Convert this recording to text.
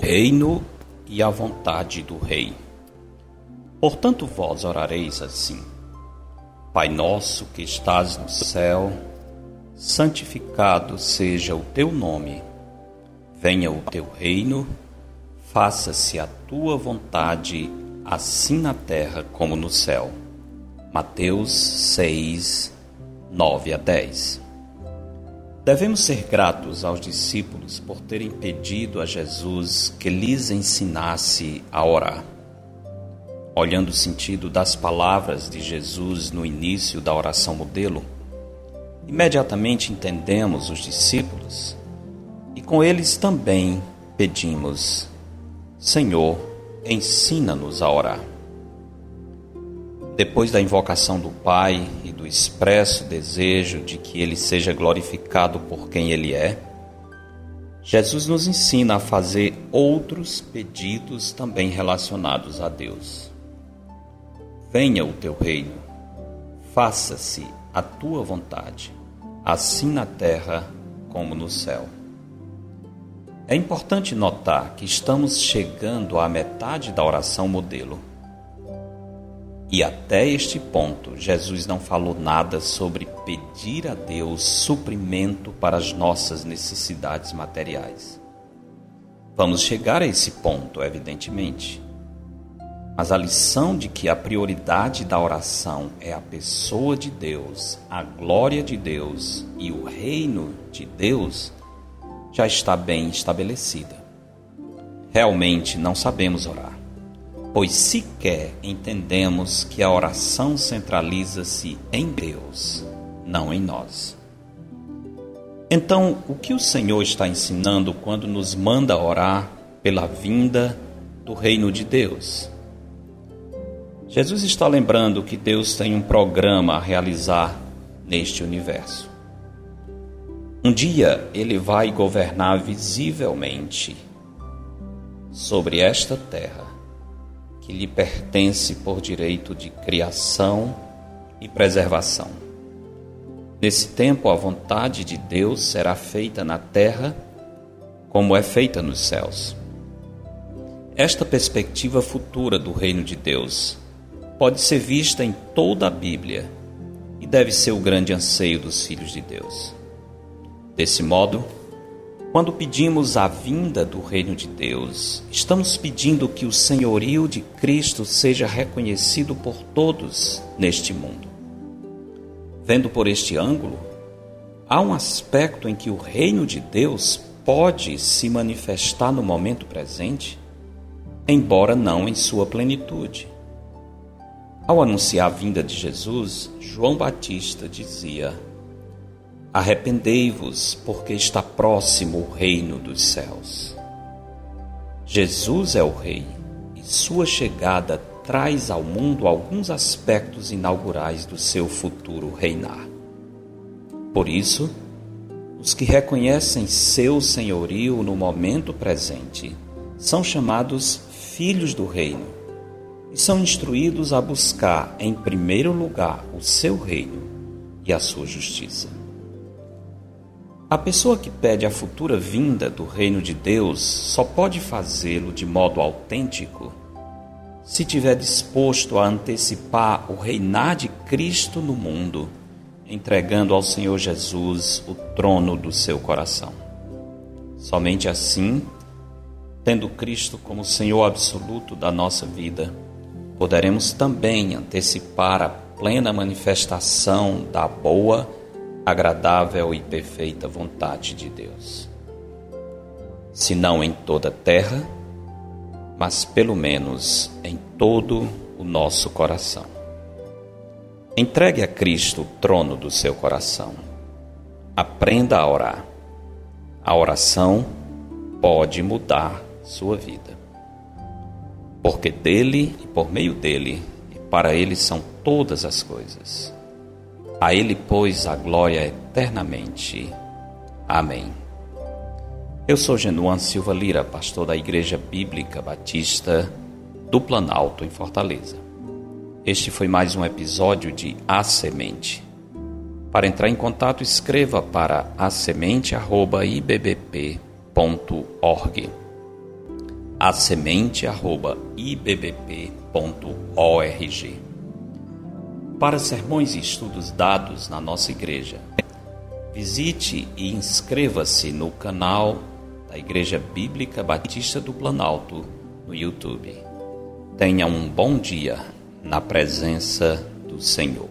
Reino e a vontade do Rei. Portanto, vós orareis assim: Pai nosso que estás no céu, santificado seja o teu nome. Venha o teu reino, faça-se a tua vontade, assim na terra como no céu. Mateus 6, 9 a 10. Devemos ser gratos aos discípulos por terem pedido a Jesus que lhes ensinasse a orar. Olhando o sentido das palavras de Jesus no início da oração modelo, imediatamente entendemos os discípulos e com eles também pedimos: Senhor, ensina-nos a orar. Depois da invocação do Pai e do expresso desejo de que Ele seja glorificado por quem Ele é, Jesus nos ensina a fazer outros pedidos também relacionados a Deus. Venha o teu reino, faça-se a tua vontade, assim na terra como no céu. É importante notar que estamos chegando à metade da oração modelo. E até este ponto, Jesus não falou nada sobre pedir a Deus suprimento para as nossas necessidades materiais. Vamos chegar a esse ponto, evidentemente. Mas a lição de que a prioridade da oração é a pessoa de Deus, a glória de Deus e o reino de Deus já está bem estabelecida. Realmente não sabemos orar pois sequer entendemos que a oração centraliza-se em Deus, não em nós. Então, o que o Senhor está ensinando quando nos manda orar pela vinda do reino de Deus? Jesus está lembrando que Deus tem um programa a realizar neste universo. Um dia ele vai governar visivelmente sobre esta terra que lhe pertence por direito de criação e preservação. Nesse tempo, a vontade de Deus será feita na terra como é feita nos céus. Esta perspectiva futura do reino de Deus pode ser vista em toda a Bíblia e deve ser o grande anseio dos filhos de Deus. Desse modo, quando pedimos a vinda do reino de Deus, estamos pedindo que o senhorio de Cristo seja reconhecido por todos neste mundo. Vendo por este ângulo, há um aspecto em que o reino de Deus pode se manifestar no momento presente, embora não em sua plenitude. Ao anunciar a vinda de Jesus, João Batista dizia: Arrependei-vos, porque está próximo o reino dos céus. Jesus é o Rei e sua chegada traz ao mundo alguns aspectos inaugurais do seu futuro reinar. Por isso, os que reconhecem seu senhorio no momento presente são chamados filhos do reino e são instruídos a buscar, em primeiro lugar, o seu reino e a sua justiça. A pessoa que pede a futura vinda do reino de Deus só pode fazê-lo de modo autêntico se tiver disposto a antecipar o reinar de Cristo no mundo, entregando ao Senhor Jesus o trono do seu coração. Somente assim, tendo Cristo como Senhor absoluto da nossa vida, poderemos também antecipar a plena manifestação da boa agradável e perfeita vontade de Deus. Se não em toda a terra, mas pelo menos em todo o nosso coração. Entregue a Cristo o trono do seu coração. Aprenda a orar. A oração pode mudar sua vida. Porque dele e por meio dele e para ele são todas as coisas. A Ele, pois, a glória eternamente. Amém. Eu sou Genuan Silva Lira, pastor da Igreja Bíblica Batista do Planalto, em Fortaleza. Este foi mais um episódio de A Semente. Para entrar em contato, escreva para asemente@ibbp.org. asemente@ibbp.org. Para sermões e estudos dados na nossa igreja, visite e inscreva-se no canal da Igreja Bíblica Batista do Planalto no YouTube. Tenha um bom dia na presença do Senhor.